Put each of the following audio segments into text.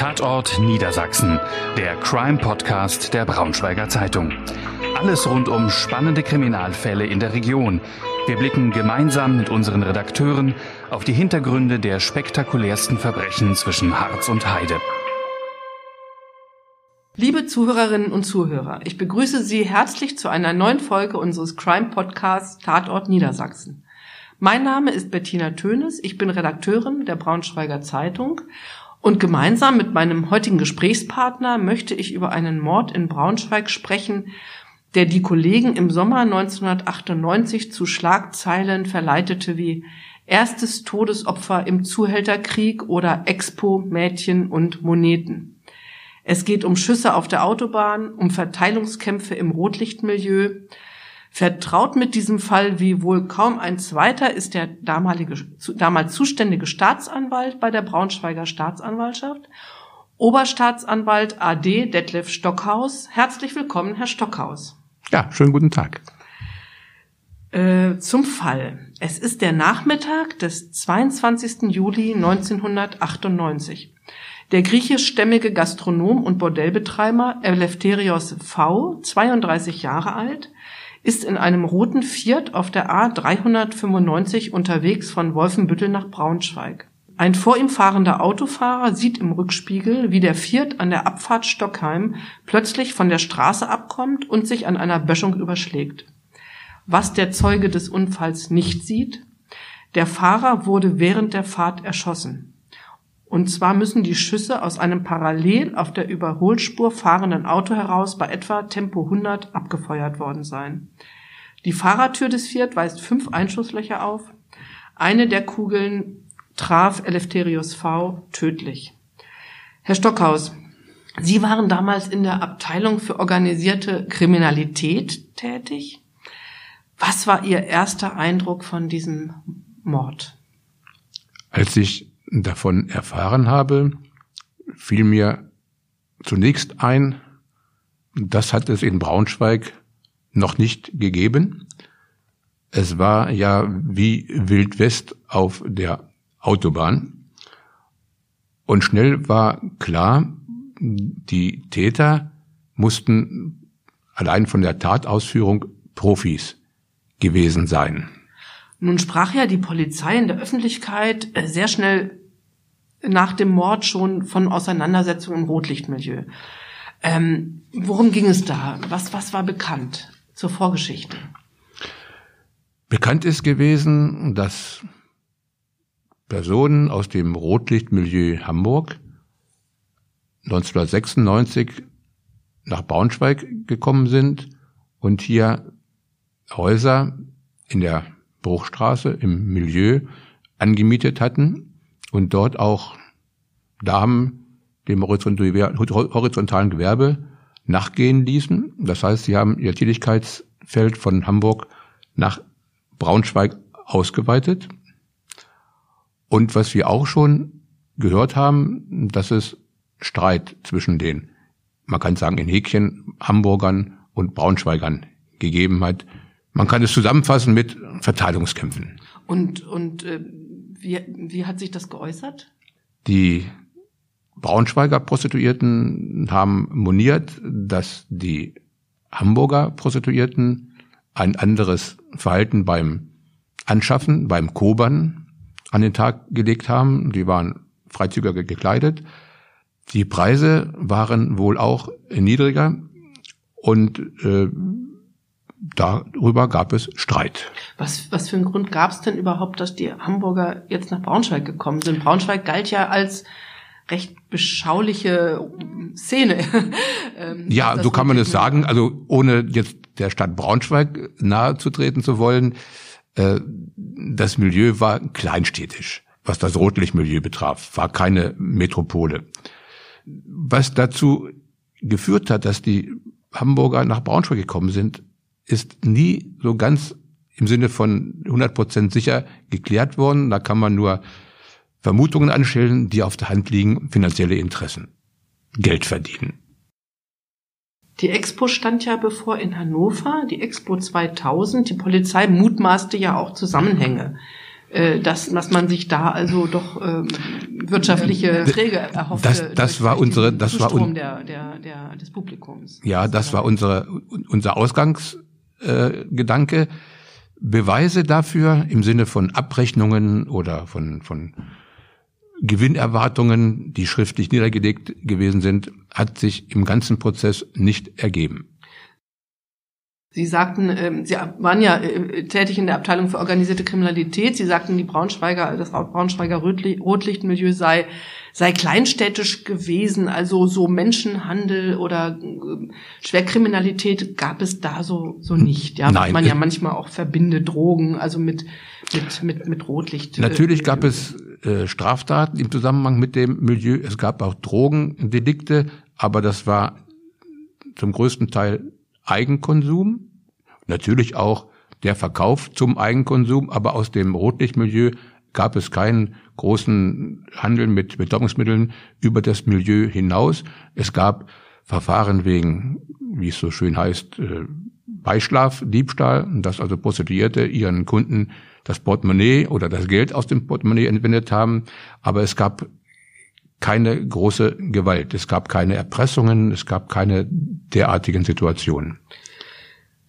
Tatort Niedersachsen, der Crime-Podcast der Braunschweiger Zeitung. Alles rund um spannende Kriminalfälle in der Region. Wir blicken gemeinsam mit unseren Redakteuren auf die Hintergründe der spektakulärsten Verbrechen zwischen Harz und Heide. Liebe Zuhörerinnen und Zuhörer, ich begrüße Sie herzlich zu einer neuen Folge unseres Crime-Podcasts Tatort Niedersachsen. Mein Name ist Bettina Tönes, ich bin Redakteurin der Braunschweiger Zeitung und gemeinsam mit meinem heutigen Gesprächspartner möchte ich über einen Mord in Braunschweig sprechen, der die Kollegen im Sommer 1998 zu Schlagzeilen verleitete wie erstes Todesopfer im Zuhälterkrieg oder Expo Mädchen und Moneten. Es geht um Schüsse auf der Autobahn, um Verteilungskämpfe im Rotlichtmilieu, Vertraut mit diesem Fall wie wohl kaum ein zweiter ist der damalige, damals zuständige Staatsanwalt bei der Braunschweiger Staatsanwaltschaft, Oberstaatsanwalt AD Detlef Stockhaus. Herzlich willkommen, Herr Stockhaus. Ja, schönen guten Tag. Äh, zum Fall. Es ist der Nachmittag des 22. Juli 1998. Der griechischstämmige Gastronom und Bordellbetreiber Eleftherios V., 32 Jahre alt, ist in einem roten Fiat auf der A 395 unterwegs von Wolfenbüttel nach Braunschweig. Ein vor ihm fahrender Autofahrer sieht im Rückspiegel, wie der Fiat an der Abfahrt Stockheim plötzlich von der Straße abkommt und sich an einer Böschung überschlägt. Was der Zeuge des Unfalls nicht sieht, der Fahrer wurde während der Fahrt erschossen. Und zwar müssen die Schüsse aus einem parallel auf der Überholspur fahrenden Auto heraus bei etwa Tempo 100 abgefeuert worden sein. Die Fahrertür des Fiat weist fünf Einschusslöcher auf. Eine der Kugeln traf Eleftherius V tödlich. Herr Stockhaus, Sie waren damals in der Abteilung für organisierte Kriminalität tätig. Was war Ihr erster Eindruck von diesem Mord? Als ich davon erfahren habe, fiel mir zunächst ein, das hat es in Braunschweig noch nicht gegeben. Es war ja wie Wild West auf der Autobahn. Und schnell war klar, die Täter mussten allein von der Tatausführung Profis gewesen sein. Nun sprach ja die Polizei in der Öffentlichkeit äh, sehr schnell nach dem Mord schon von Auseinandersetzungen im Rotlichtmilieu. Ähm, worum ging es da? Was, was war bekannt zur Vorgeschichte? Bekannt ist gewesen, dass Personen aus dem Rotlichtmilieu Hamburg 1996 nach Braunschweig gekommen sind und hier Häuser in der Bruchstraße im Milieu angemietet hatten und dort auch Damen dem horizontalen Gewerbe nachgehen ließen. Das heißt, sie haben ihr Tätigkeitsfeld von Hamburg nach Braunschweig ausgeweitet. Und was wir auch schon gehört haben, dass es Streit zwischen den, man kann sagen in Häkchen, Hamburgern und Braunschweigern gegeben hat. Man kann es zusammenfassen mit Verteilungskämpfen. Und, und äh, wie, wie hat sich das geäußert? Die Braunschweiger Prostituierten haben moniert, dass die Hamburger Prostituierten ein anderes Verhalten beim Anschaffen, beim Kobern an den Tag gelegt haben. Die waren freizügiger gekleidet. Die Preise waren wohl auch niedriger und äh, darüber gab es Streit. Was, was für einen Grund gab es denn überhaupt, dass die Hamburger jetzt nach Braunschweig gekommen sind? Braunschweig galt ja als recht beschauliche Szene. ähm, ja, so kann man es sagen. Also ohne jetzt der Stadt Braunschweig nahe zu treten zu wollen, äh, das Milieu war kleinstädtisch, was das Rotlichtmilieu betraf, war keine Metropole. Was dazu geführt hat, dass die Hamburger nach Braunschweig gekommen sind, ist nie so ganz im Sinne von 100 Prozent sicher geklärt worden. Da kann man nur Vermutungen anstellen, die auf der Hand liegen, finanzielle Interessen, Geld verdienen. Die Expo stand ja bevor in Hannover, die Expo 2000. Die Polizei mutmaßte ja auch Zusammenhänge, äh, dass, dass man sich da also doch ähm, wirtschaftliche Träge erhoffte. Das, das war unsere, das war un der, der, der, des Publikums. Ja, das war unsere, unser Ausgangsgedanke. Äh, Beweise dafür im Sinne von Abrechnungen oder von, von Gewinnerwartungen, die schriftlich niedergelegt gewesen sind, hat sich im ganzen Prozess nicht ergeben. Sie sagten, ähm, Sie waren ja äh, tätig in der Abteilung für organisierte Kriminalität. Sie sagten, die Braunschweiger, das Braunschweiger Rotlichtmilieu sei, sei kleinstädtisch gewesen, also so Menschenhandel oder äh, Schwerkriminalität gab es da so, so nicht. Ja, Nein, man ja manchmal auch verbinde Drogen, also mit, mit, mit, mit Rotlicht. Äh, Natürlich gab es äh, Straftaten im Zusammenhang mit dem Milieu. Es gab auch Drogendelikte, aber das war zum größten Teil Eigenkonsum, natürlich auch der Verkauf zum Eigenkonsum, aber aus dem Rotlichtmilieu gab es keinen großen Handel mit Betäubungsmitteln über das Milieu hinaus. Es gab Verfahren wegen, wie es so schön heißt, äh, Beischlaf, Diebstahl, dass also Prostituierte ihren Kunden das Portemonnaie oder das Geld aus dem Portemonnaie entwendet haben. Aber es gab keine große Gewalt. Es gab keine Erpressungen, es gab keine derartigen Situationen.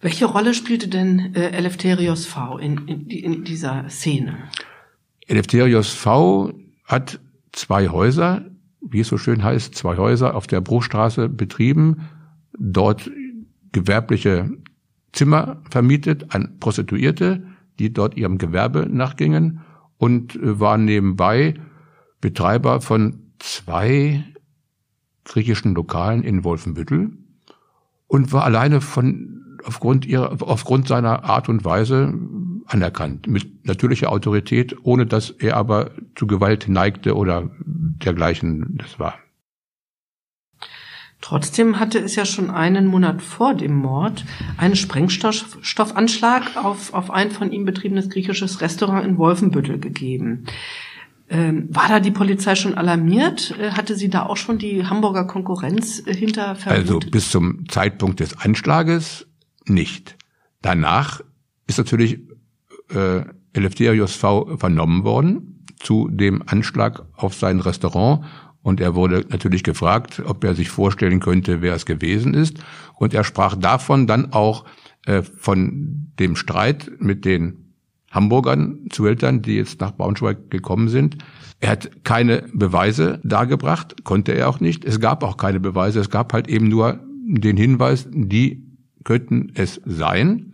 Welche Rolle spielte denn äh, Eleftherios V in, in, in dieser Szene? Eleftherios V hat zwei Häuser, wie es so schön heißt, zwei Häuser auf der Bruchstraße betrieben, dort gewerbliche Zimmer vermietet an Prostituierte, die dort ihrem Gewerbe nachgingen und äh, war nebenbei Betreiber von zwei griechischen Lokalen in Wolfenbüttel und war alleine von aufgrund ihrer aufgrund seiner Art und Weise anerkannt mit natürlicher Autorität, ohne dass er aber zu Gewalt neigte oder dergleichen das war. Trotzdem hatte es ja schon einen Monat vor dem Mord einen Sprengstoffanschlag auf, auf ein von ihm betriebenes griechisches Restaurant in Wolfenbüttel gegeben. Ähm, war da die Polizei schon alarmiert? Äh, hatte sie da auch schon die Hamburger Konkurrenz äh, hinter vermutet? Also bis zum Zeitpunkt des Anschlages nicht. Danach ist natürlich äh, Eleftherios V vernommen worden zu dem Anschlag auf sein Restaurant und er wurde natürlich gefragt, ob er sich vorstellen könnte, wer es gewesen ist. Und er sprach davon dann auch äh, von dem Streit mit den Hamburgern, Zuhältern, die jetzt nach Braunschweig gekommen sind. Er hat keine Beweise dargebracht, konnte er auch nicht. Es gab auch keine Beweise. Es gab halt eben nur den Hinweis, die könnten es sein.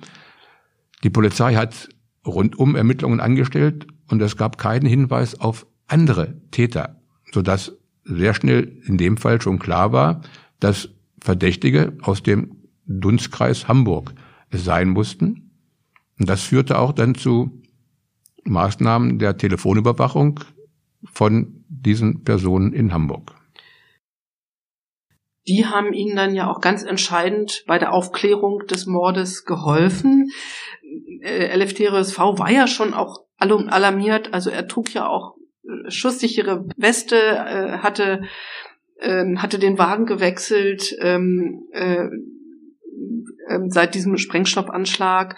Die Polizei hat rundum Ermittlungen angestellt und es gab keinen Hinweis auf andere Täter, sodass sehr schnell in dem Fall schon klar war, dass Verdächtige aus dem Dunstkreis Hamburg es sein mussten. Und das führte auch dann zu Maßnahmen der Telefonüberwachung von diesen Personen in Hamburg. Die haben ihnen dann ja auch ganz entscheidend bei der Aufklärung des Mordes geholfen. Äh, Eleftherios V war ja schon auch alarmiert, also er trug ja auch äh, schusssichere Weste, äh, hatte, ähm, hatte den Wagen gewechselt ähm, ähm, seit diesem Sprengstoffanschlag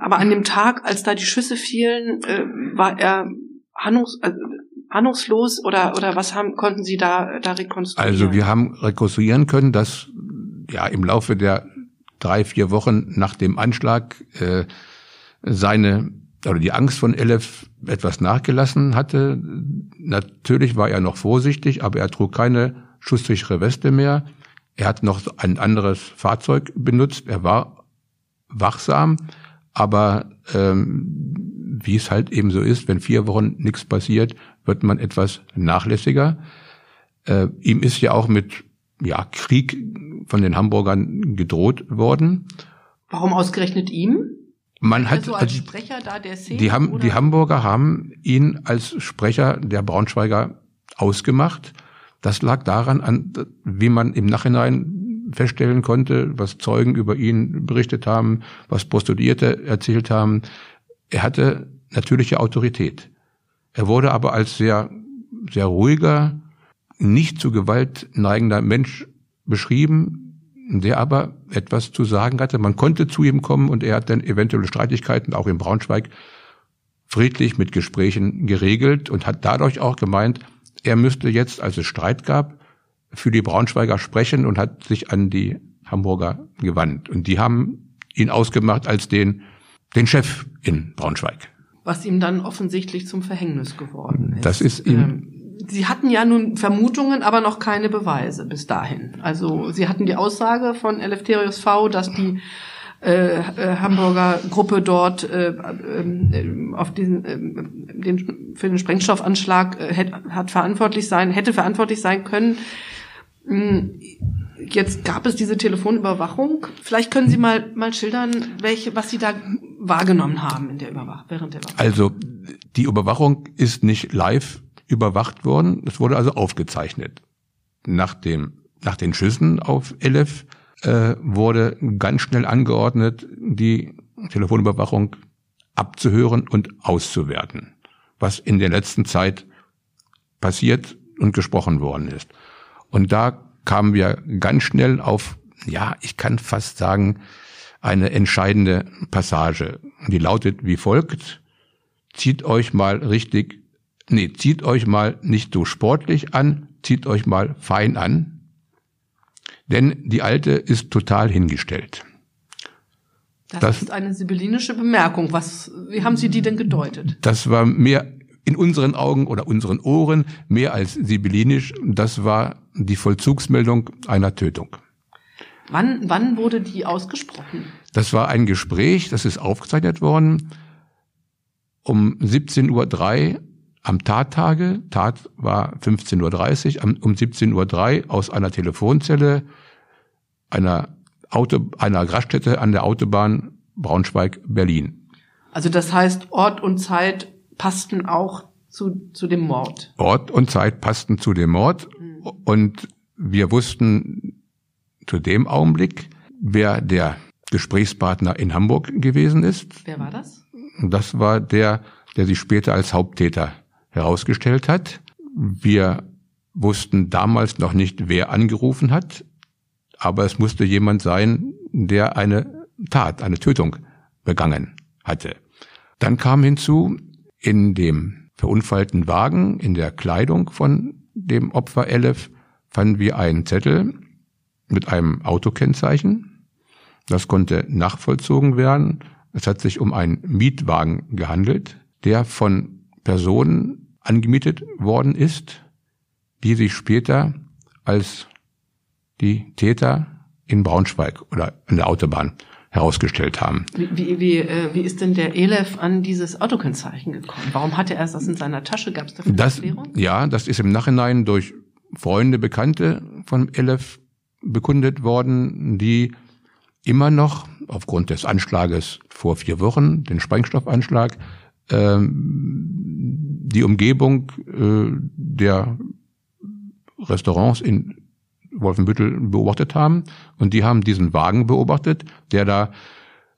aber an dem Tag, als da die Schüsse fielen, äh, war er ahnungs, äh, ahnungslos oder oder was haben konnten Sie da da rekonstruieren? Also wir haben rekonstruieren können, dass ja im Laufe der drei vier Wochen nach dem Anschlag äh, seine oder die Angst von Elef etwas nachgelassen hatte. Natürlich war er noch vorsichtig, aber er trug keine schusssichere Weste mehr. Er hat noch ein anderes Fahrzeug benutzt. Er war wachsam. Aber ähm, wie es halt eben so ist, wenn vier Wochen nichts passiert, wird man etwas nachlässiger. Äh, ihm ist ja auch mit ja, Krieg von den Hamburgern gedroht worden. Warum ausgerechnet ihm? Man hat also als Sprecher da der Szene, die, haben, die Hamburger haben ihn als Sprecher der Braunschweiger ausgemacht. Das lag daran, an, wie man im Nachhinein feststellen konnte, was Zeugen über ihn berichtet haben, was Postulierte erzählt haben. Er hatte natürliche Autorität. Er wurde aber als sehr, sehr ruhiger, nicht zu Gewalt neigender Mensch beschrieben, der aber etwas zu sagen hatte. Man konnte zu ihm kommen und er hat dann eventuelle Streitigkeiten auch in Braunschweig friedlich mit Gesprächen geregelt und hat dadurch auch gemeint, er müsste jetzt, als es Streit gab, für die Braunschweiger sprechen und hat sich an die Hamburger gewandt. Und die haben ihn ausgemacht als den, den Chef in Braunschweig. Was ihm dann offensichtlich zum Verhängnis geworden ist. Das ist ihm. Ähm, Sie hatten ja nun Vermutungen, aber noch keine Beweise bis dahin. Also Sie hatten die Aussage von Eleftherius V., dass die äh, äh, Hamburger Gruppe dort äh, äh, auf diesen äh, den, für den Sprengstoffanschlag äh, hätte, hat verantwortlich sein hätte verantwortlich sein können. Hm, jetzt gab es diese Telefonüberwachung. Vielleicht können Sie mal mal schildern, welche was Sie da wahrgenommen haben in der Überwachung während der Überwachung. Also die Überwachung ist nicht live überwacht worden. Es wurde also aufgezeichnet. Nach dem nach den Schüssen auf Elef äh, wurde ganz schnell angeordnet, die Telefonüberwachung abzuhören und auszuwerten, was in der letzten Zeit passiert und gesprochen worden ist. Und da kamen wir ganz schnell auf, ja, ich kann fast sagen, eine entscheidende Passage. Die lautet wie folgt, zieht euch mal richtig, nee, zieht euch mal nicht so sportlich an, zieht euch mal fein an, denn die alte ist total hingestellt. Das, das ist eine sibyllinische Bemerkung. Was, wie haben Sie die denn gedeutet? Das war mehr in unseren Augen oder unseren Ohren mehr als sibyllinisch. Das war die Vollzugsmeldung einer Tötung. Wann, wann wurde die ausgesprochen? Das war ein Gespräch, das ist aufgezeichnet worden um 17.03 Uhr am Tattage, Tat war 15.30 Uhr, um 17.03 Uhr aus einer Telefonzelle einer Auto, einer Raststätte an der Autobahn Braunschweig-Berlin. Also das heißt, Ort und Zeit passten auch zu, zu dem Mord. Ort und Zeit passten zu dem Mord mhm. und wir wussten zu dem Augenblick, wer der Gesprächspartner in Hamburg gewesen ist. Wer war das? Das war der, der sich später als Haupttäter herausgestellt hat. Wir wussten damals noch nicht, wer angerufen hat, aber es musste jemand sein, der eine Tat, eine Tötung begangen hatte. Dann kam hinzu, in dem verunfallten Wagen, in der Kleidung von dem Opfer Elef, fanden wir einen Zettel mit einem Autokennzeichen. Das konnte nachvollzogen werden. Es hat sich um einen Mietwagen gehandelt, der von Personen angemietet worden ist, die sich später als die Täter in Braunschweig oder an der Autobahn herausgestellt haben. Wie, wie, wie, äh, wie ist denn der Elef an dieses Autokennzeichen gekommen? Warum hatte er das in seiner Tasche? Gab es dafür das, Erklärung? Ja, das ist im Nachhinein durch Freunde, Bekannte von Elef bekundet worden, die immer noch aufgrund des Anschlages vor vier Wochen, den Sprengstoffanschlag, ähm, die Umgebung äh, der Restaurants in Wolfenbüttel beobachtet haben. Und die haben diesen Wagen beobachtet, der da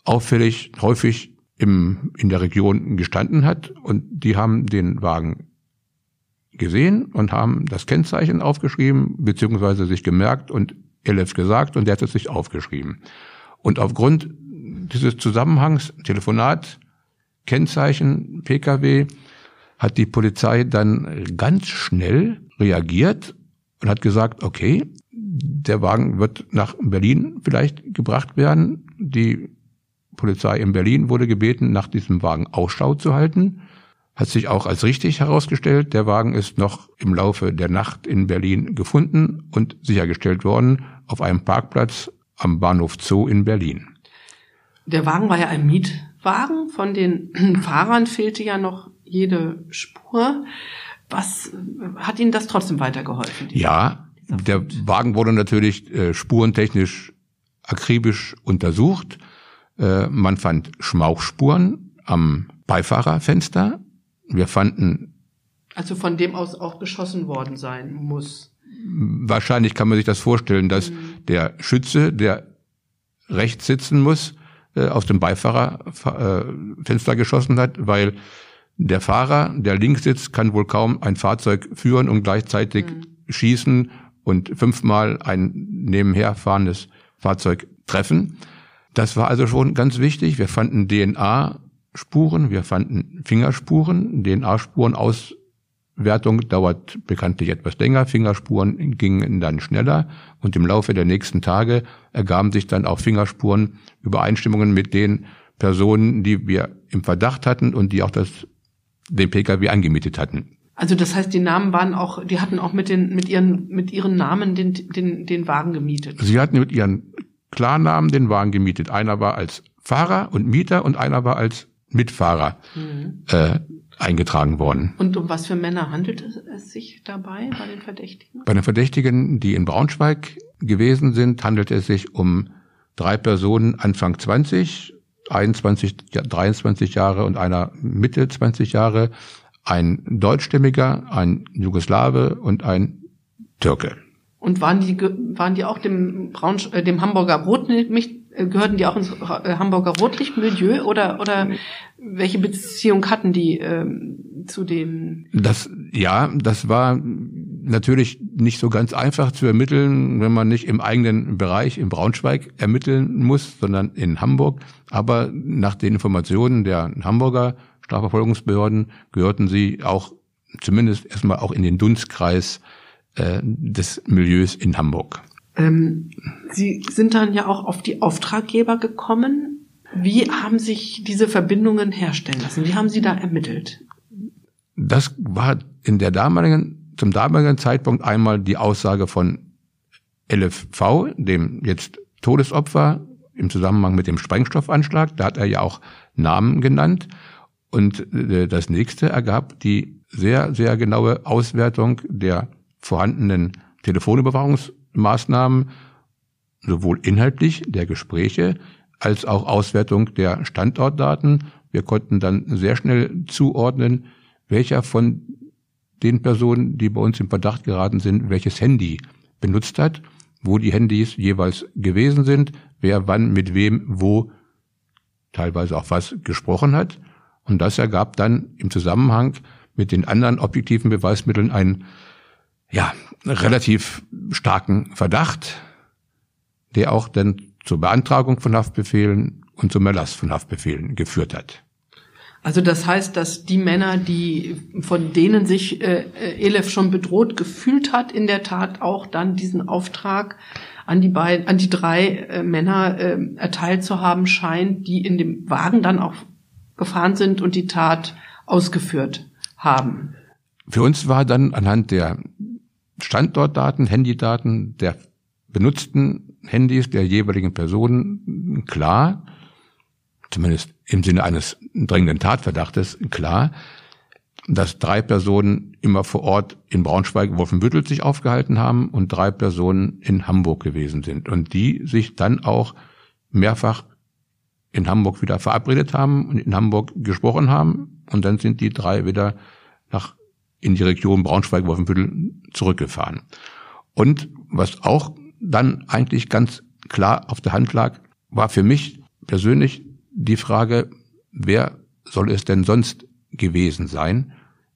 auffällig häufig im, in der Region gestanden hat. Und die haben den Wagen gesehen und haben das Kennzeichen aufgeschrieben, beziehungsweise sich gemerkt und Elef gesagt und der hat es sich aufgeschrieben. Und aufgrund dieses Zusammenhangs, Telefonat, Kennzeichen, Pkw, hat die Polizei dann ganz schnell reagiert und hat gesagt, okay, der Wagen wird nach Berlin vielleicht gebracht werden. Die Polizei in Berlin wurde gebeten, nach diesem Wagen Ausschau zu halten. Hat sich auch als richtig herausgestellt. Der Wagen ist noch im Laufe der Nacht in Berlin gefunden und sichergestellt worden auf einem Parkplatz am Bahnhof Zoo in Berlin. Der Wagen war ja ein Mietwagen. Von den Fahrern fehlte ja noch jede Spur. Was hat Ihnen das trotzdem weitergeholfen? Ja, der Wagen wurde natürlich äh, spurentechnisch akribisch untersucht. Äh, man fand Schmauchspuren am Beifahrerfenster. Wir fanden also von dem aus auch geschossen worden sein muss. Wahrscheinlich kann man sich das vorstellen, dass mhm. der Schütze, der rechts sitzen muss, äh, aus dem Beifahrerfenster geschossen hat, weil der Fahrer, der links sitzt, kann wohl kaum ein Fahrzeug führen und gleichzeitig mhm. schießen und fünfmal ein nebenher fahrendes Fahrzeug treffen. Das war also schon ganz wichtig. Wir fanden DNA-Spuren, wir fanden Fingerspuren, DNA-Spuren auswerten Auswertung dauert bekanntlich etwas länger, Fingerspuren gingen dann schneller und im Laufe der nächsten Tage ergaben sich dann auch Fingerspuren Übereinstimmungen mit den Personen, die wir im Verdacht hatten und die auch das, den Pkw angemietet hatten. Also das heißt, die Namen waren auch, die hatten auch mit den, mit ihren, mit ihren Namen den, den, den Wagen gemietet. Sie hatten mit ihren Klarnamen den Wagen gemietet. Einer war als Fahrer und Mieter und einer war als Mitfahrer mhm. äh, eingetragen worden. Und um was für Männer handelt es sich dabei bei den Verdächtigen? Bei den Verdächtigen, die in Braunschweig gewesen sind, handelt es sich um drei Personen Anfang 20, 21, 23 Jahre und einer Mitte 20 Jahre, ein Deutschstämmiger, ein Jugoslawe und ein Türke. Und waren die, waren die auch dem Braunsch äh, dem Hamburger Rotlicht, äh, gehörten die auch ins äh, Hamburger Rotlichtmilieu oder, oder welche Beziehung hatten die ähm, zu den? Das, ja, das war natürlich nicht so ganz einfach zu ermitteln, wenn man nicht im eigenen Bereich in Braunschweig ermitteln muss, sondern in Hamburg. Aber nach den Informationen der Hamburger Strafverfolgungsbehörden gehörten sie auch zumindest erstmal auch in den Dunstkreis äh, des Milieus in Hamburg. Ähm, Sie sind dann ja auch auf die Auftraggeber gekommen. Wie haben sich diese Verbindungen herstellen lassen? Wie haben Sie da ermittelt? Das war in der damaligen, zum damaligen Zeitpunkt einmal die Aussage von LFV, dem jetzt Todesopfer im Zusammenhang mit dem Sprengstoffanschlag. Da hat er ja auch Namen genannt. Und äh, das nächste ergab die sehr, sehr genaue Auswertung der vorhandenen Telefonüberwachungsmaßnahmen, sowohl inhaltlich der Gespräche als auch Auswertung der Standortdaten. Wir konnten dann sehr schnell zuordnen, welcher von den Personen, die bei uns im Verdacht geraten sind, welches Handy benutzt hat, wo die Handys jeweils gewesen sind, wer wann mit wem wo teilweise auch was gesprochen hat. Und das ergab dann im Zusammenhang mit den anderen objektiven Beweismitteln einen ja, relativ starken Verdacht, der auch dann zur Beantragung von Haftbefehlen und zum Erlass von Haftbefehlen geführt hat. Also das heißt, dass die Männer, die von denen sich äh, Elef schon bedroht gefühlt hat, in der Tat auch dann diesen Auftrag an die beiden, an die drei äh, Männer äh, erteilt zu haben scheint, die in dem Wagen dann auch gefahren sind und die Tat ausgeführt haben. Für uns war dann anhand der Standortdaten, Handydaten der benutzten Handys der jeweiligen Personen klar, zumindest im Sinne eines dringenden Tatverdachtes klar, dass drei Personen immer vor Ort in Braunschweig, Wolfenbüttel sich aufgehalten haben und drei Personen in Hamburg gewesen sind und die sich dann auch mehrfach in Hamburg wieder verabredet haben und in Hamburg gesprochen haben und dann sind die drei wieder nach in die Region Braunschweig-Wolfenbüttel zurückgefahren. Und was auch dann eigentlich ganz klar auf der Hand lag, war für mich persönlich die Frage, wer soll es denn sonst gewesen sein?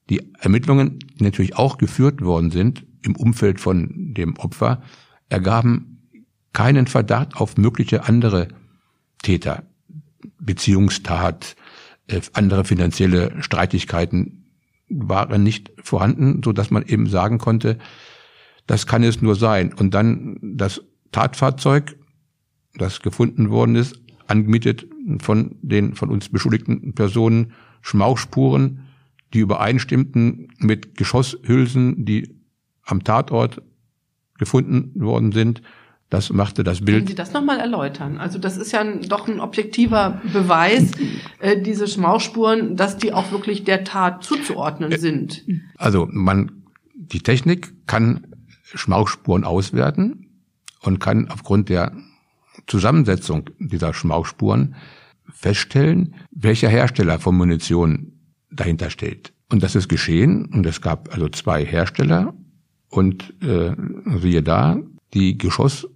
Die Ermittlungen, die natürlich auch geführt worden sind im Umfeld von dem Opfer, ergaben keinen Verdacht auf mögliche andere Täter, Beziehungstat, äh, andere finanzielle Streitigkeiten waren nicht vorhanden, so dass man eben sagen konnte, das kann es nur sein. Und dann das Tatfahrzeug, das gefunden worden ist, angemietet von den von uns beschuldigten Personen, Schmauchspuren, die übereinstimmten mit Geschosshülsen, die am Tatort gefunden worden sind. Das machte das Bild. Können Sie das nochmal erläutern? Also das ist ja ein, doch ein objektiver Beweis, äh, diese Schmauchspuren, dass die auch wirklich der Tat zuzuordnen äh, sind. Also man, die Technik kann Schmauchspuren auswerten und kann aufgrund der Zusammensetzung dieser Schmauchspuren feststellen, welcher Hersteller von Munition dahinter steht. Und das ist geschehen und es gab also zwei Hersteller und äh, siehe da, die Geschoss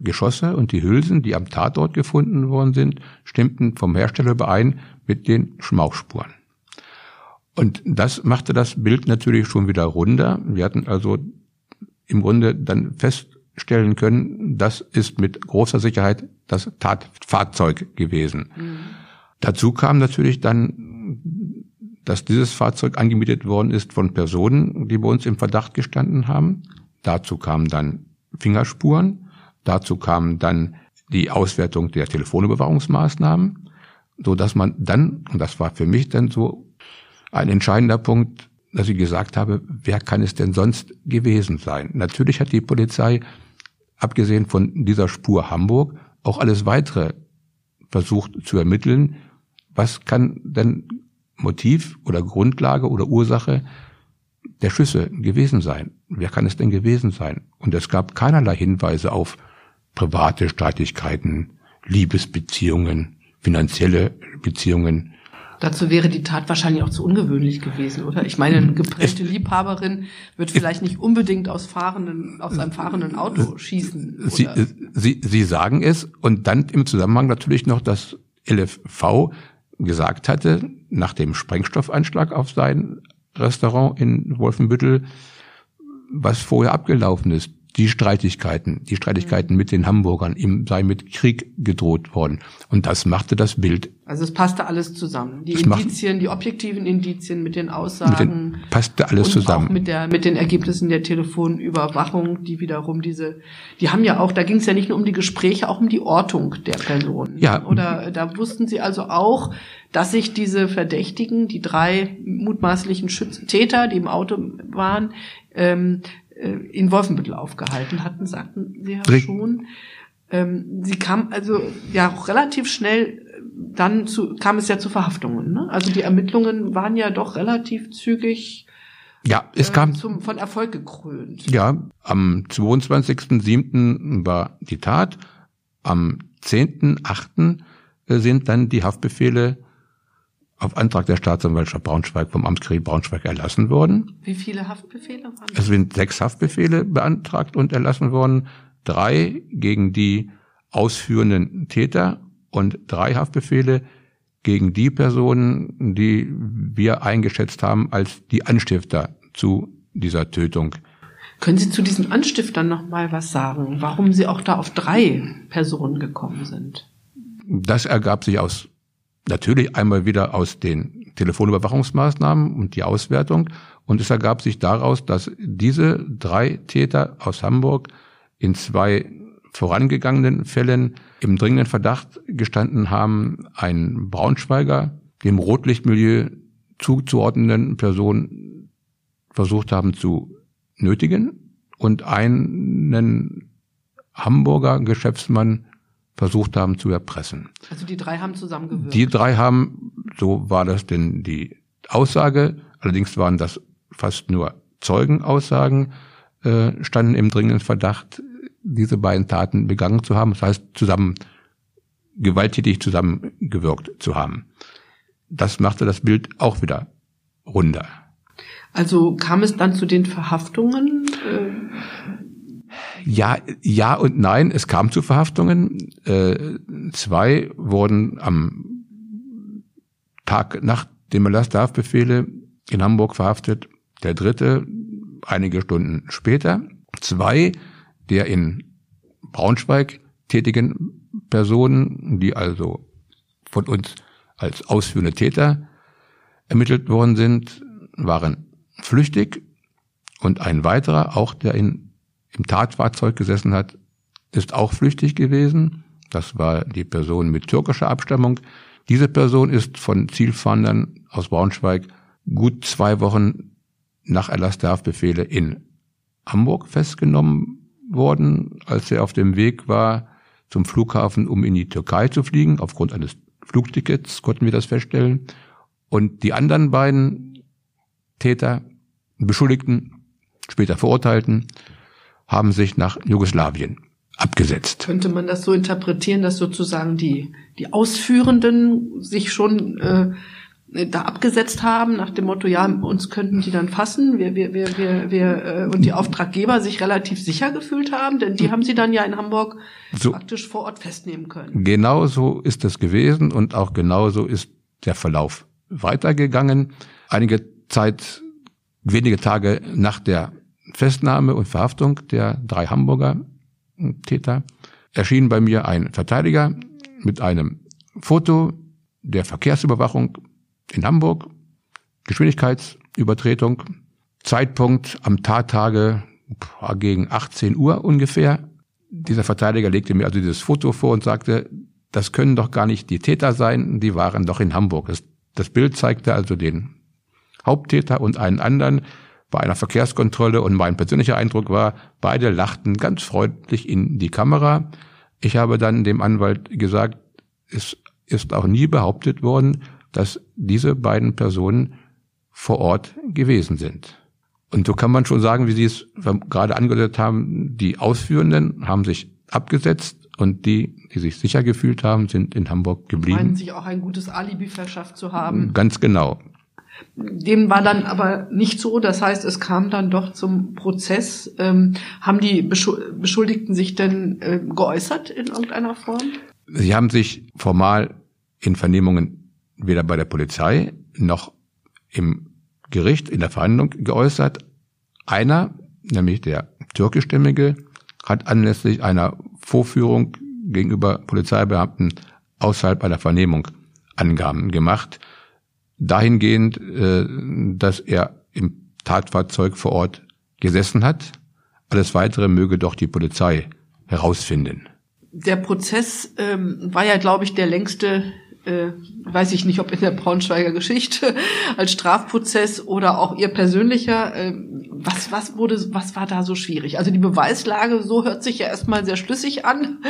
Geschosse und die Hülsen, die am Tatort gefunden worden sind, stimmten vom Hersteller überein mit den Schmauchspuren. Und das machte das Bild natürlich schon wieder runder. Wir hatten also im Grunde dann feststellen können, das ist mit großer Sicherheit das Tatfahrzeug gewesen. Mhm. Dazu kam natürlich dann dass dieses Fahrzeug angemietet worden ist von Personen, die bei uns im Verdacht gestanden haben. Dazu kamen dann Fingerspuren, dazu kamen dann die Auswertung der Telefonüberwachungsmaßnahmen, so dass man dann, und das war für mich dann so ein entscheidender Punkt, dass ich gesagt habe, wer kann es denn sonst gewesen sein? Natürlich hat die Polizei, abgesehen von dieser Spur Hamburg, auch alles weitere versucht zu ermitteln. Was kann denn Motiv oder Grundlage oder Ursache der Schüsse gewesen sein? Wer kann es denn gewesen sein? Und es gab keinerlei Hinweise auf private Streitigkeiten, Liebesbeziehungen, finanzielle Beziehungen. Dazu wäre die Tat wahrscheinlich auch zu ungewöhnlich gewesen, oder? Ich meine, eine geprägte Liebhaberin wird vielleicht nicht unbedingt aus fahrenden, aus einem fahrenden Auto schießen. Sie, Sie, Sie sagen es und dann im Zusammenhang natürlich noch, dass LFV gesagt hatte, nach dem Sprengstoffanschlag auf sein Restaurant in Wolfenbüttel, was vorher abgelaufen ist die Streitigkeiten, die Streitigkeiten mit den Hamburgern, ihm sei mit Krieg gedroht worden. Und das machte das Bild. Also es passte alles zusammen. Die Indizien, macht, die objektiven Indizien mit den Aussagen. Mit den, passte alles zusammen. Auch mit der, mit den Ergebnissen der Telefonüberwachung, die wiederum diese, die haben ja auch, da ging es ja nicht nur um die Gespräche, auch um die Ortung der Personen. Ja. Oder da wussten sie also auch, dass sich diese Verdächtigen, die drei mutmaßlichen Schütz Täter, die im Auto waren, ähm, äh, in Wolfenbüttel aufgehalten hatten, sagten sie ja Rick. schon. Ähm, sie kam also ja auch relativ schnell äh, dann zu, kam es ja zu Verhaftungen. Ne? Also die Ermittlungen waren ja doch relativ zügig ja, es äh, kam zum, von Erfolg gekrönt. Ja, am 22.07. war die Tat. Am 10.08. Äh, sind dann die Haftbefehle auf Antrag der Staatsanwaltschaft Braunschweig vom Amtsgericht Braunschweig erlassen worden. Wie viele Haftbefehle waren das? Es sind sechs Haftbefehle beantragt und erlassen worden. Drei gegen die ausführenden Täter und drei Haftbefehle gegen die Personen, die wir eingeschätzt haben als die Anstifter zu dieser Tötung. Können Sie zu diesen Anstiftern noch mal was sagen? Warum Sie auch da auf drei Personen gekommen sind? Das ergab sich aus Natürlich einmal wieder aus den Telefonüberwachungsmaßnahmen und die Auswertung. Und es ergab sich daraus, dass diese drei Täter aus Hamburg in zwei vorangegangenen Fällen im dringenden Verdacht gestanden haben, einen Braunschweiger dem Rotlichtmilieu zuzuordnenden Person versucht haben zu nötigen und einen Hamburger Geschäftsmann versucht haben zu erpressen. Also die drei haben zusammengewirkt. Die drei haben, so war das denn die Aussage, allerdings waren das fast nur Zeugenaussagen, äh, standen im dringenden Verdacht, diese beiden Taten begangen zu haben, das heißt zusammen gewalttätig zusammengewirkt zu haben. Das machte das Bild auch wieder runder. Also kam es dann zu den Verhaftungen? Äh ja, ja und nein. Es kam zu Verhaftungen. Äh, zwei wurden am Tag nach dem Erlass der Haftbefehle in Hamburg verhaftet. Der dritte einige Stunden später. Zwei der in Braunschweig tätigen Personen, die also von uns als ausführende Täter ermittelt worden sind, waren flüchtig und ein weiterer, auch der in im Tatfahrzeug gesessen hat, ist auch flüchtig gewesen. Das war die Person mit türkischer Abstammung. Diese Person ist von Zielfahndern aus Braunschweig gut zwei Wochen nach Erlass der Haftbefehle in Hamburg festgenommen worden, als er auf dem Weg war zum Flughafen, um in die Türkei zu fliegen. Aufgrund eines Flugtickets konnten wir das feststellen. Und die anderen beiden Täter, Beschuldigten, später Verurteilten, haben sich nach Jugoslawien abgesetzt. Könnte man das so interpretieren, dass sozusagen die, die Ausführenden sich schon äh, da abgesetzt haben nach dem Motto, ja, uns könnten die dann fassen, wir, wir, wir, wir, wir äh, und die Auftraggeber sich relativ sicher gefühlt haben, denn die haben sie dann ja in Hamburg so, praktisch vor Ort festnehmen können. Genau so ist es gewesen und auch genauso ist der Verlauf weitergegangen. Einige Zeit, wenige Tage nach der Festnahme und Verhaftung der drei Hamburger Täter erschien bei mir ein Verteidiger mit einem Foto der Verkehrsüberwachung in Hamburg. Geschwindigkeitsübertretung. Zeitpunkt am Tattage gegen 18 Uhr ungefähr. Dieser Verteidiger legte mir also dieses Foto vor und sagte, das können doch gar nicht die Täter sein, die waren doch in Hamburg. Das, das Bild zeigte also den Haupttäter und einen anderen bei einer Verkehrskontrolle und mein persönlicher Eindruck war, beide lachten ganz freundlich in die Kamera. Ich habe dann dem Anwalt gesagt, es ist auch nie behauptet worden, dass diese beiden Personen vor Ort gewesen sind. Und so kann man schon sagen, wie Sie es gerade angedeutet haben, die Ausführenden haben sich abgesetzt und die, die sich sicher gefühlt haben, sind in Hamburg geblieben. Meinen sich auch ein gutes Alibi verschafft zu haben. Ganz genau. Dem war dann aber nicht so. Das heißt, es kam dann doch zum Prozess. Ähm, haben die Beschuldigten sich denn äh, geäußert in irgendeiner Form? Sie haben sich formal in Vernehmungen weder bei der Polizei noch im Gericht in der Verhandlung geäußert. Einer, nämlich der türkischstämmige, hat anlässlich einer Vorführung gegenüber Polizeibeamten außerhalb einer Vernehmung Angaben gemacht, dahingehend, äh, dass er im Tatfahrzeug vor Ort gesessen hat. Alles Weitere möge doch die Polizei herausfinden. Der Prozess ähm, war ja, glaube ich, der längste äh, weiß ich nicht, ob in der Braunschweiger Geschichte als Strafprozess oder auch ihr persönlicher, äh, was, was wurde, was war da so schwierig? Also die Beweislage, so hört sich ja erstmal sehr schlüssig an.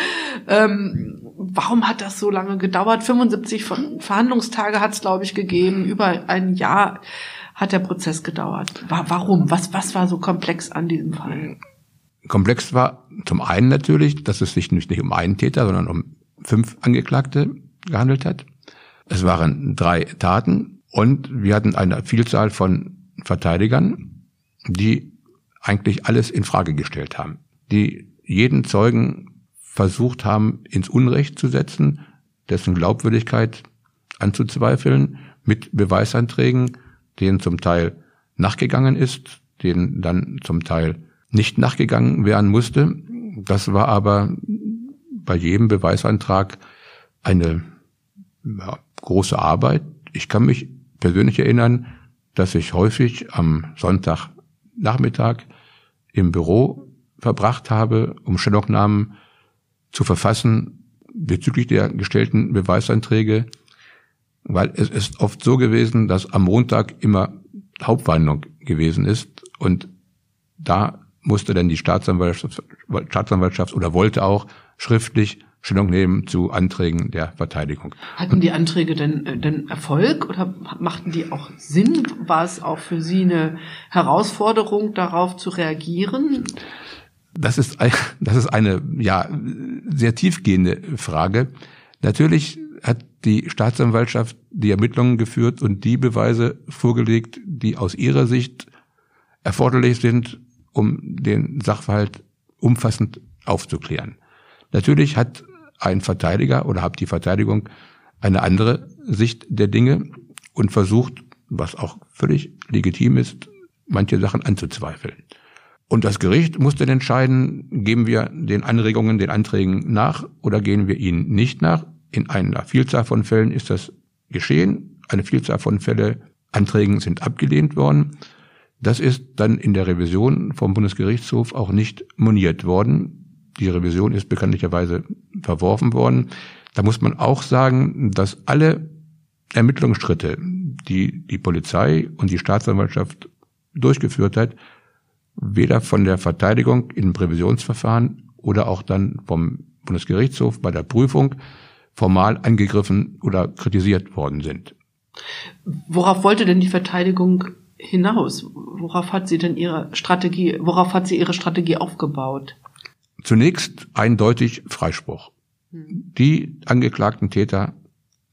Ähm, warum hat das so lange gedauert? 75 Verhandlungstage hat es, glaube ich, gegeben. Über ein Jahr hat der Prozess gedauert. Warum? Was, was war so komplex an diesem Fall? Komplex war zum einen natürlich, dass es sich nicht um einen Täter, sondern um fünf Angeklagte gehandelt hat. Es waren drei Taten und wir hatten eine Vielzahl von Verteidigern, die eigentlich alles in Frage gestellt haben, die jeden Zeugen versucht haben, ins Unrecht zu setzen, dessen Glaubwürdigkeit anzuzweifeln, mit Beweisanträgen, denen zum Teil nachgegangen ist, denen dann zum Teil nicht nachgegangen werden musste. Das war aber bei jedem Beweisantrag eine ja, große Arbeit. Ich kann mich persönlich erinnern, dass ich häufig am Sonntagnachmittag im Büro verbracht habe, um Stellungnahmen zu verfassen bezüglich der gestellten Beweisanträge, weil es ist oft so gewesen, dass am Montag immer Hauptverhandlung gewesen ist und da musste dann die Staatsanwaltschaft, Staatsanwaltschaft oder wollte auch schriftlich Stellung nehmen zu Anträgen der Verteidigung. Hatten die Anträge denn, äh, denn Erfolg oder machten die auch Sinn? War es auch für Sie eine Herausforderung, darauf zu reagieren? Das ist, das ist eine ja, sehr tiefgehende Frage. Natürlich hat die Staatsanwaltschaft die Ermittlungen geführt und die Beweise vorgelegt, die aus ihrer Sicht erforderlich sind, um den Sachverhalt umfassend aufzuklären. Natürlich hat ein Verteidiger oder hat die Verteidigung eine andere Sicht der Dinge und versucht, was auch völlig legitim ist, manche Sachen anzuzweifeln. Und das Gericht muss dann entscheiden, geben wir den Anregungen, den Anträgen nach oder gehen wir ihnen nicht nach. In einer Vielzahl von Fällen ist das geschehen. Eine Vielzahl von Fälle, Anträgen sind abgelehnt worden. Das ist dann in der Revision vom Bundesgerichtshof auch nicht moniert worden. Die Revision ist bekanntlicherweise verworfen worden. Da muss man auch sagen, dass alle Ermittlungsschritte, die die Polizei und die Staatsanwaltschaft durchgeführt hat, weder von der Verteidigung im Prävisionsverfahren oder auch dann vom Bundesgerichtshof bei der Prüfung formal angegriffen oder kritisiert worden sind. Worauf wollte denn die Verteidigung hinaus? Worauf hat sie denn ihre Strategie, worauf hat sie ihre Strategie aufgebaut? Zunächst eindeutig Freispruch. Die angeklagten Täter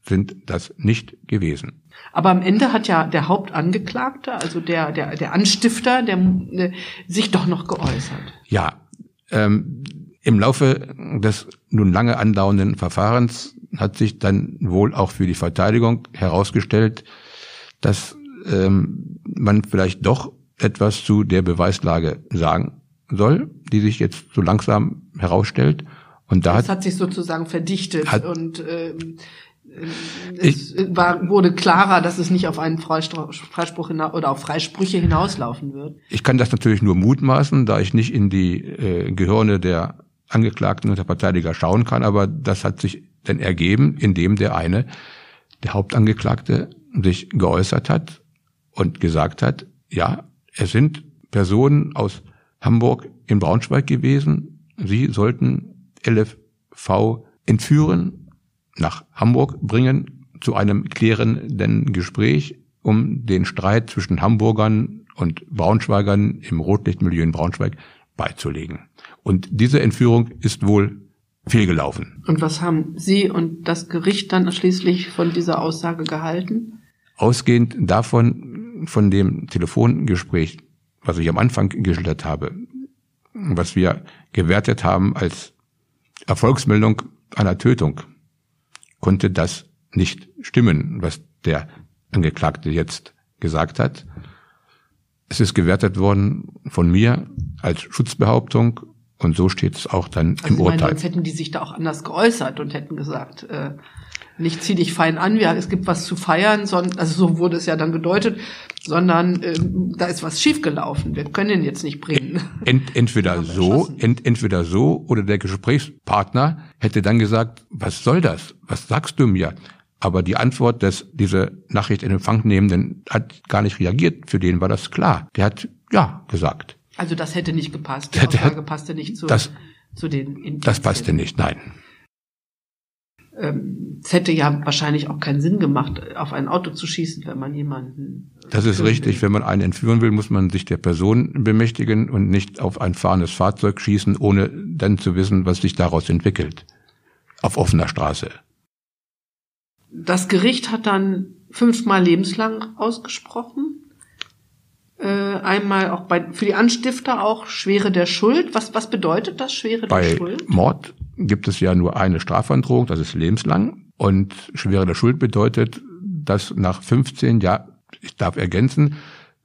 sind das nicht gewesen. Aber am Ende hat ja der Hauptangeklagte, also der, der, der Anstifter, der, der sich doch noch geäußert. Ja, ähm, im Laufe des nun lange andauernden Verfahrens hat sich dann wohl auch für die Verteidigung herausgestellt, dass ähm, man vielleicht doch etwas zu der Beweislage sagen soll, die sich jetzt so langsam herausstellt. Und da das hat, hat sich sozusagen verdichtet hat, und äh, es ich, war, wurde klarer, dass es nicht auf einen Freispruch hinaus, oder auf Freisprüche hinauslaufen wird. Ich kann das natürlich nur mutmaßen, da ich nicht in die äh, Gehirne der Angeklagten und der Verteidiger schauen kann, aber das hat sich dann ergeben, indem der eine, der Hauptangeklagte, sich geäußert hat und gesagt hat, ja, es sind Personen aus Hamburg in Braunschweig gewesen, sie sollten LFV entführen, nach Hamburg bringen, zu einem klärenden Gespräch, um den Streit zwischen Hamburgern und Braunschweigern im Rotlichtmilieu in Braunschweig beizulegen. Und diese Entführung ist wohl fehlgelaufen. Und was haben Sie und das Gericht dann schließlich von dieser Aussage gehalten? Ausgehend davon, von dem Telefongespräch, was ich am Anfang geschildert habe, was wir gewertet haben als Erfolgsmeldung einer Tötung, konnte das nicht stimmen, was der Angeklagte jetzt gesagt hat. Es ist gewertet worden von mir als Schutzbehauptung und so steht es auch dann also im Urteil. Meine, sonst hätten die sich da auch anders geäußert und hätten gesagt, äh, nicht zieh dich fein an, ja, es gibt was zu feiern, sondern, also so wurde es ja dann gedeutet, sondern äh, da ist was schiefgelaufen. Wir können ihn jetzt nicht bringen. Ent, entweder so, ent, entweder so oder der Gesprächspartner hätte dann gesagt, was soll das? Was sagst du mir? Aber die Antwort des diese Nachricht in Empfang nehmenden hat gar nicht reagiert. Für den war das klar. Der hat ja gesagt. Also das hätte nicht gepasst. Die Aussage passte nicht zu, das, zu den. In das passte nicht, nein. Ähm, es hätte ja wahrscheinlich auch keinen Sinn gemacht, auf ein Auto zu schießen, wenn man jemanden. Das ist richtig. Will. Wenn man einen entführen will, muss man sich der Person bemächtigen und nicht auf ein fahrendes Fahrzeug schießen, ohne dann zu wissen, was sich daraus entwickelt. Auf offener Straße. Das Gericht hat dann fünfmal lebenslang ausgesprochen äh, einmal auch bei für die Anstifter auch Schwere der Schuld. Was was bedeutet das Schwere bei der Schuld? Bei Mord gibt es ja nur eine Strafandrohung, das ist lebenslang. Und Schwere der Schuld bedeutet, dass nach 15 Jahren, ich darf ergänzen,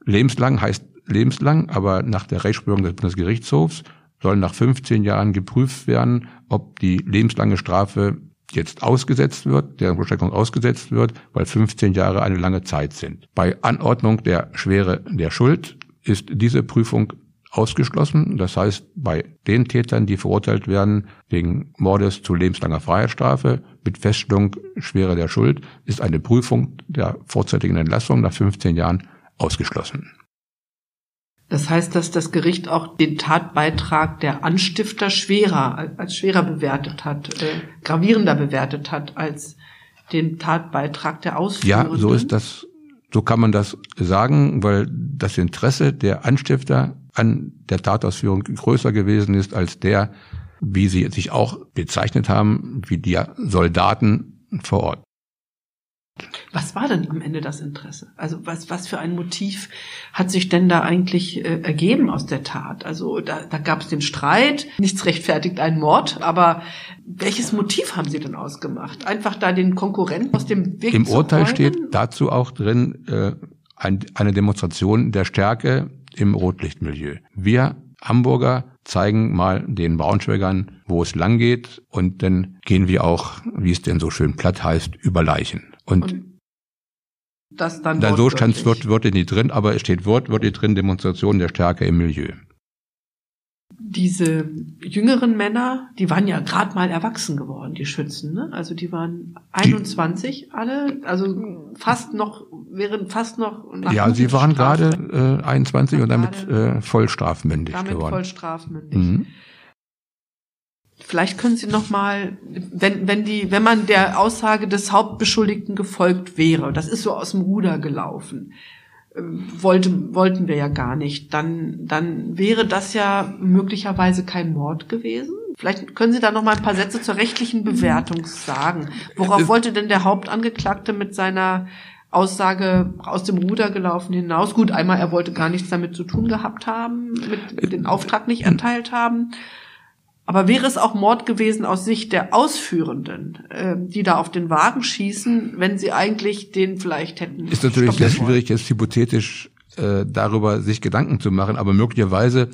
lebenslang heißt lebenslang, aber nach der Rechtsprechung des Bundesgerichtshofs soll nach 15 Jahren geprüft werden, ob die lebenslange Strafe jetzt ausgesetzt wird, deren Vollstreckung ausgesetzt wird, weil 15 Jahre eine lange Zeit sind. Bei Anordnung der Schwere der Schuld ist diese Prüfung ausgeschlossen. Das heißt, bei den Tätern, die verurteilt werden wegen Mordes zu lebenslanger Freiheitsstrafe mit Feststellung Schwere der Schuld, ist eine Prüfung der vorzeitigen Entlassung nach 15 Jahren ausgeschlossen. Das heißt, dass das Gericht auch den Tatbeitrag der Anstifter schwerer, als schwerer bewertet hat, äh, gravierender bewertet hat als den Tatbeitrag der Ausführenden. Ja, so ist das, so kann man das sagen, weil das Interesse der Anstifter an der Tatausführung größer gewesen ist als der, wie sie sich auch bezeichnet haben, wie die Soldaten vor Ort. Was war denn am Ende das Interesse? Also was, was für ein Motiv hat sich denn da eigentlich äh, ergeben aus der Tat? Also da, da gab es den Streit, nichts rechtfertigt einen Mord, aber welches Motiv haben Sie denn ausgemacht? Einfach da den Konkurrenten aus dem Weg Im zu Urteil räumen? steht dazu auch drin äh, ein, eine Demonstration der Stärke im Rotlichtmilieu. Wir Hamburger zeigen mal den Braunschweigern, wo es lang geht und dann gehen wir auch, wie es denn so schön platt heißt, über Leichen. Und, und das dann da so stand Wort, Wörter nicht drin, aber es steht wortwörtlich drin, Demonstration der Stärke im Milieu. Diese jüngeren Männer, die waren ja gerade mal erwachsen geworden, die Schützen, ne? Also die waren 21 die, alle, also fast noch, wären fast noch Ja, sie waren gerade äh, 21 und damit äh, voll strafmündig damit geworden. voll strafmündig. Mhm. Vielleicht können Sie noch mal, wenn wenn die, wenn man der Aussage des Hauptbeschuldigten gefolgt wäre, das ist so aus dem Ruder gelaufen, wollte, wollten wir ja gar nicht, dann dann wäre das ja möglicherweise kein Mord gewesen. Vielleicht können Sie da noch mal ein paar Sätze zur rechtlichen Bewertung sagen. Worauf wollte denn der Hauptangeklagte mit seiner Aussage aus dem Ruder gelaufen hinaus. Gut, einmal, er wollte gar nichts damit zu tun gehabt haben, mit den Auftrag nicht erteilt haben. Aber wäre es auch Mord gewesen aus Sicht der Ausführenden, äh, die da auf den Wagen schießen, wenn sie eigentlich den vielleicht hätten? Ist natürlich sehr schwierig, jetzt hypothetisch äh, darüber sich Gedanken zu machen, aber möglicherweise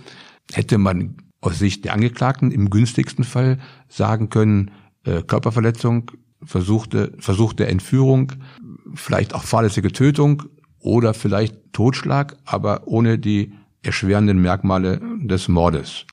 hätte man aus Sicht der Angeklagten im günstigsten Fall sagen können, äh, Körperverletzung versuchte, versuchte Entführung, vielleicht auch fahrlässige Tötung oder vielleicht Totschlag, aber ohne die erschwerenden Merkmale des Mordes.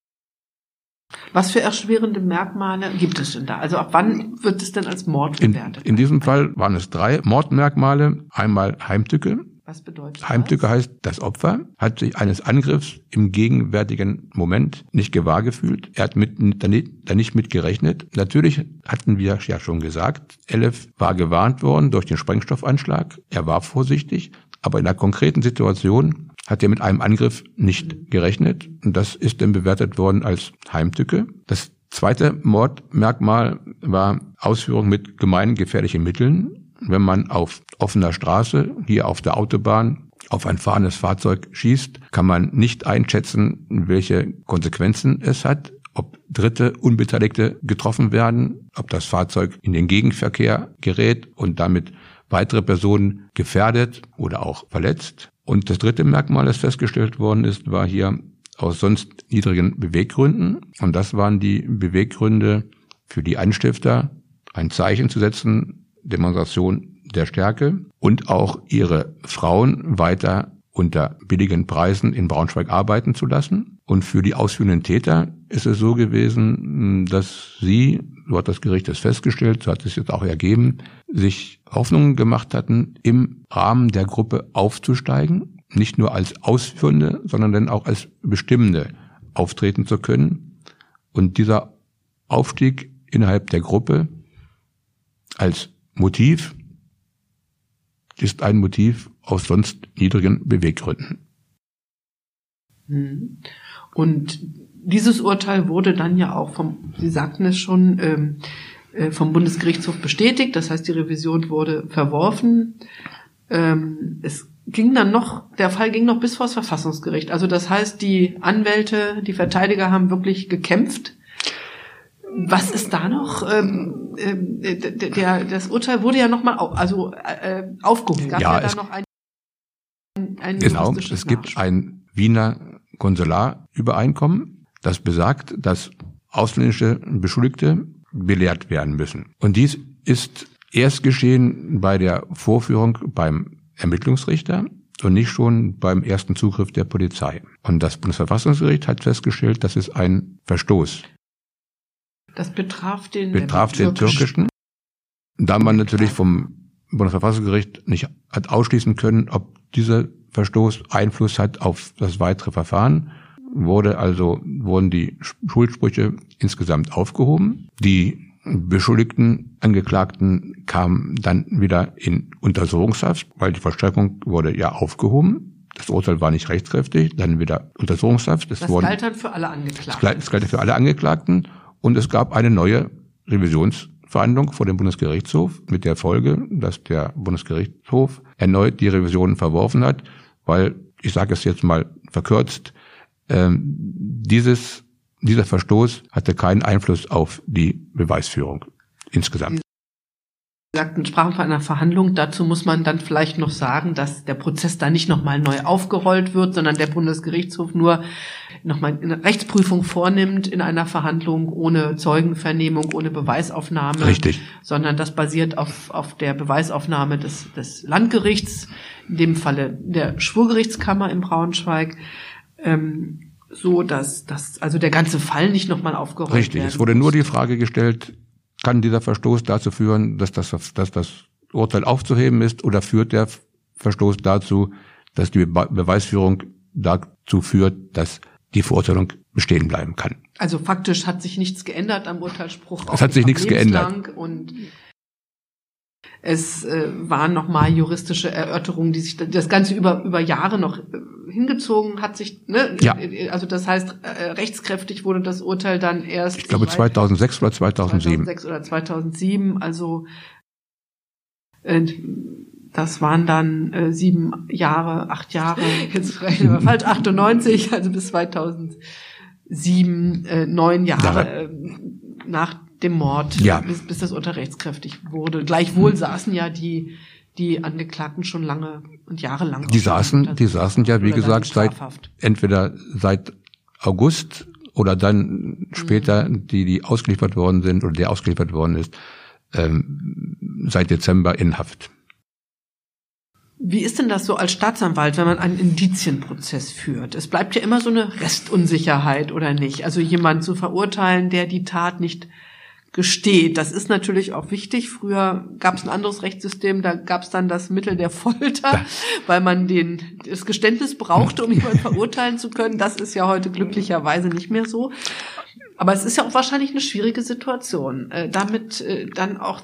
Was für erschwerende Merkmale gibt es denn da? Also ab wann wird es denn als Mord gewertet? In, in diesem Fall waren es drei Mordmerkmale. Einmal Heimtücke, was bedeutet Heimtücke das? heißt, das Opfer hat sich eines Angriffs im gegenwärtigen Moment nicht gewahr gefühlt. Er hat mit, da nicht mit gerechnet. Natürlich hatten wir ja schon gesagt, Elef war gewarnt worden durch den Sprengstoffanschlag. Er war vorsichtig. Aber in der konkreten Situation hat er mit einem Angriff nicht gerechnet. Und das ist dann bewertet worden als Heimtücke. Das zweite Mordmerkmal war Ausführung mit gemeinen gefährlichen Mitteln wenn man auf offener Straße, hier auf der Autobahn, auf ein fahrendes Fahrzeug schießt, kann man nicht einschätzen, welche Konsequenzen es hat, ob Dritte, Unbeteiligte getroffen werden, ob das Fahrzeug in den Gegenverkehr gerät und damit weitere Personen gefährdet oder auch verletzt. Und das dritte Merkmal, das festgestellt worden ist, war hier aus sonst niedrigen Beweggründen. Und das waren die Beweggründe für die Anstifter, ein Zeichen zu setzen, Demonstration der Stärke und auch ihre Frauen weiter unter billigen Preisen in Braunschweig arbeiten zu lassen. Und für die ausführenden Täter ist es so gewesen, dass sie, so hat das Gericht es festgestellt, so hat es jetzt auch ergeben, sich Hoffnungen gemacht hatten, im Rahmen der Gruppe aufzusteigen, nicht nur als Ausführende, sondern dann auch als Bestimmende auftreten zu können. Und dieser Aufstieg innerhalb der Gruppe als Motiv ist ein Motiv aus sonst niedrigen Beweggründen. Hm. Und dieses Urteil wurde dann ja auch vom, Sie sagten es schon, ähm, äh, vom Bundesgerichtshof bestätigt. Das heißt, die Revision wurde verworfen. Ähm, es ging dann noch, der Fall ging noch bis vor das Verfassungsgericht. Also das heißt, die Anwälte, die Verteidiger haben wirklich gekämpft was ist da noch? Ähm, äh, der, das Urteil wurde ja nochmal also, äh, aufgehoben. Gab ja, ja da noch ein, ein Genau, es gibt ein Wiener Konsularübereinkommen, das besagt, dass ausländische Beschuldigte belehrt werden müssen. Und dies ist erst geschehen bei der Vorführung beim Ermittlungsrichter und nicht schon beim ersten Zugriff der Polizei. Und das Bundesverfassungsgericht hat festgestellt, das ist ein Verstoß das betraf den, betraf den türkischen. Da man natürlich vom Bundesverfassungsgericht nicht hat ausschließen können, ob dieser Verstoß Einfluss hat auf das weitere Verfahren, wurde also, wurden die Schuldsprüche insgesamt aufgehoben. Die beschuldigten Angeklagten kamen dann wieder in Untersuchungshaft, weil die Vollstreckung wurde ja aufgehoben. Das Urteil war nicht rechtskräftig, dann wieder Untersuchungshaft. Das, das galt dann für alle Angeklagten. Das galt für alle Angeklagten. Und es gab eine neue Revisionsverhandlung vor dem Bundesgerichtshof mit der Folge, dass der Bundesgerichtshof erneut die Revisionen verworfen hat, weil, ich sage es jetzt mal verkürzt, ähm, dieses, dieser Verstoß hatte keinen Einfluss auf die Beweisführung insgesamt sagten, sprachen von einer Verhandlung. Dazu muss man dann vielleicht noch sagen, dass der Prozess da nicht nochmal neu aufgerollt wird, sondern der Bundesgerichtshof nur nochmal eine Rechtsprüfung vornimmt in einer Verhandlung ohne Zeugenvernehmung, ohne Beweisaufnahme. Richtig. Sondern das basiert auf, auf der Beweisaufnahme des, des Landgerichts, in dem Falle der Schwurgerichtskammer in Braunschweig. Ähm, so dass, dass also der ganze Fall nicht nochmal aufgerollt wird. Richtig, es wurde nur die Frage gestellt, kann dieser Verstoß dazu führen, dass das, dass das Urteil aufzuheben ist oder führt der Verstoß dazu, dass die Beweisführung dazu führt, dass die Verurteilung bestehen bleiben kann. Also faktisch hat sich nichts geändert am Urteilsspruch. Es hat sich nichts geändert. Und es äh, waren nochmal juristische Erörterungen, die sich das Ganze über, über Jahre noch äh, hingezogen hat sich, ne? Ja. Also das heißt, äh, rechtskräftig wurde das Urteil dann erst. Ich glaube 2006 oder 2007. 2006 oder 2007, also äh, das waren dann äh, sieben Jahre, acht Jahre, jetzt rechnen wir falsch, 98, also bis 2007, äh, neun Jahre äh, nach dem Mord, ja. bis, bis das Urteil rechtskräftig wurde. Gleichwohl hm. saßen ja die die Angeklagten schon lange und jahrelang. Die saßen, die saßen ja, wie gesagt, seit entweder seit August oder dann später, mhm. die die ausgeliefert worden sind oder der ausgeliefert worden ist, ähm, seit Dezember in Haft. Wie ist denn das so als Staatsanwalt, wenn man einen Indizienprozess führt? Es bleibt ja immer so eine Restunsicherheit, oder nicht? Also jemand zu verurteilen, der die Tat nicht gesteht. Das ist natürlich auch wichtig. Früher gab es ein anderes Rechtssystem, da gab es dann das Mittel der Folter, weil man den, das Geständnis brauchte, um jemanden verurteilen zu können. Das ist ja heute glücklicherweise nicht mehr so. Aber es ist ja auch wahrscheinlich eine schwierige Situation. Äh, damit äh, dann auch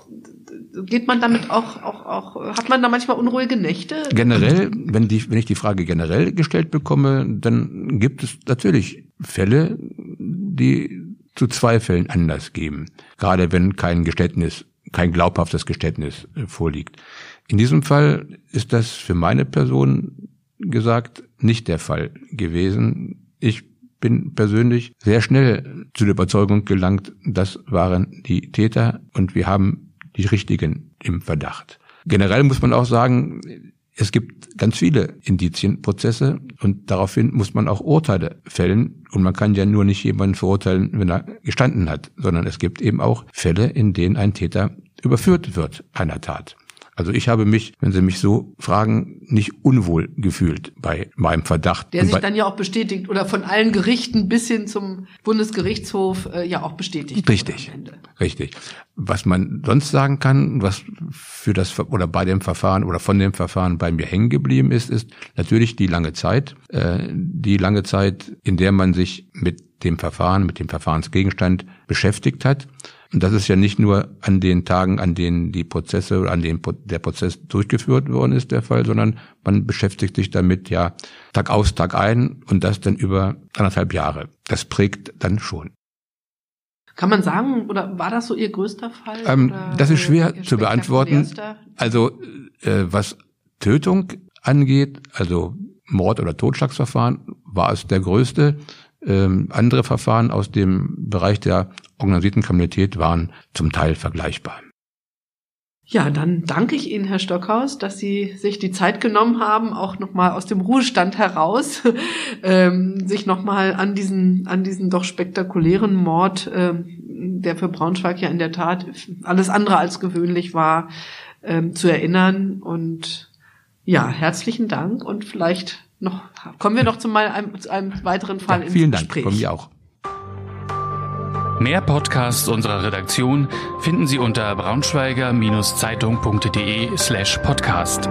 geht man damit auch, auch, auch, hat man da manchmal unruhige Nächte? Generell, wenn, die, wenn ich die Frage generell gestellt bekomme, dann gibt es natürlich Fälle, die zu zwei Fällen Anlass geben. Gerade wenn kein Geständnis, kein glaubhaftes Geständnis äh, vorliegt. In diesem Fall ist das für meine Person gesagt nicht der Fall gewesen. Ich bin persönlich sehr schnell zu der Überzeugung gelangt, das waren die Täter und wir haben die richtigen im Verdacht. Generell muss man auch sagen, es gibt ganz viele Indizienprozesse und daraufhin muss man auch Urteile fällen. Und man kann ja nur nicht jemanden verurteilen, wenn er gestanden hat, sondern es gibt eben auch Fälle, in denen ein Täter überführt wird einer Tat. Also ich habe mich, wenn Sie mich so fragen, nicht unwohl gefühlt bei meinem Verdacht. Der sich dann ja auch bestätigt oder von allen Gerichten bis hin zum Bundesgerichtshof äh, ja auch bestätigt. Richtig, richtig. Was man sonst sagen kann, was für das oder bei dem Verfahren oder von dem Verfahren bei mir hängen geblieben ist, ist natürlich die lange Zeit, äh, die lange Zeit, in der man sich mit dem Verfahren, mit dem Verfahrensgegenstand beschäftigt hat. Und das ist ja nicht nur an den Tagen, an denen die Prozesse oder an denen der Prozess durchgeführt worden ist, der Fall, sondern man beschäftigt sich damit ja Tag aus, Tag ein und das dann über anderthalb Jahre. Das prägt dann schon. Kann man sagen, oder war das so Ihr größter Fall? Ähm, das ist schwer zu beantworten. Also äh, was Tötung angeht, also Mord- oder Totschlagsverfahren, war es der größte. Ähm, andere Verfahren aus dem Bereich der organisierten Kriminalität waren zum Teil vergleichbar. Ja, dann danke ich Ihnen, Herr Stockhaus, dass Sie sich die Zeit genommen haben, auch nochmal aus dem Ruhestand heraus, ähm, sich nochmal an diesen, an diesen doch spektakulären Mord, ähm, der für Braunschweig ja in der Tat alles andere als gewöhnlich war, ähm, zu erinnern. Und ja, herzlichen Dank und vielleicht noch, kommen wir noch zu, mal einem, zu einem weiteren Fall ja, vielen Dank, Gespräch. Vielen Dank, von mir auch. Mehr Podcasts unserer Redaktion finden Sie unter braunschweiger-zeitung.de slash podcast.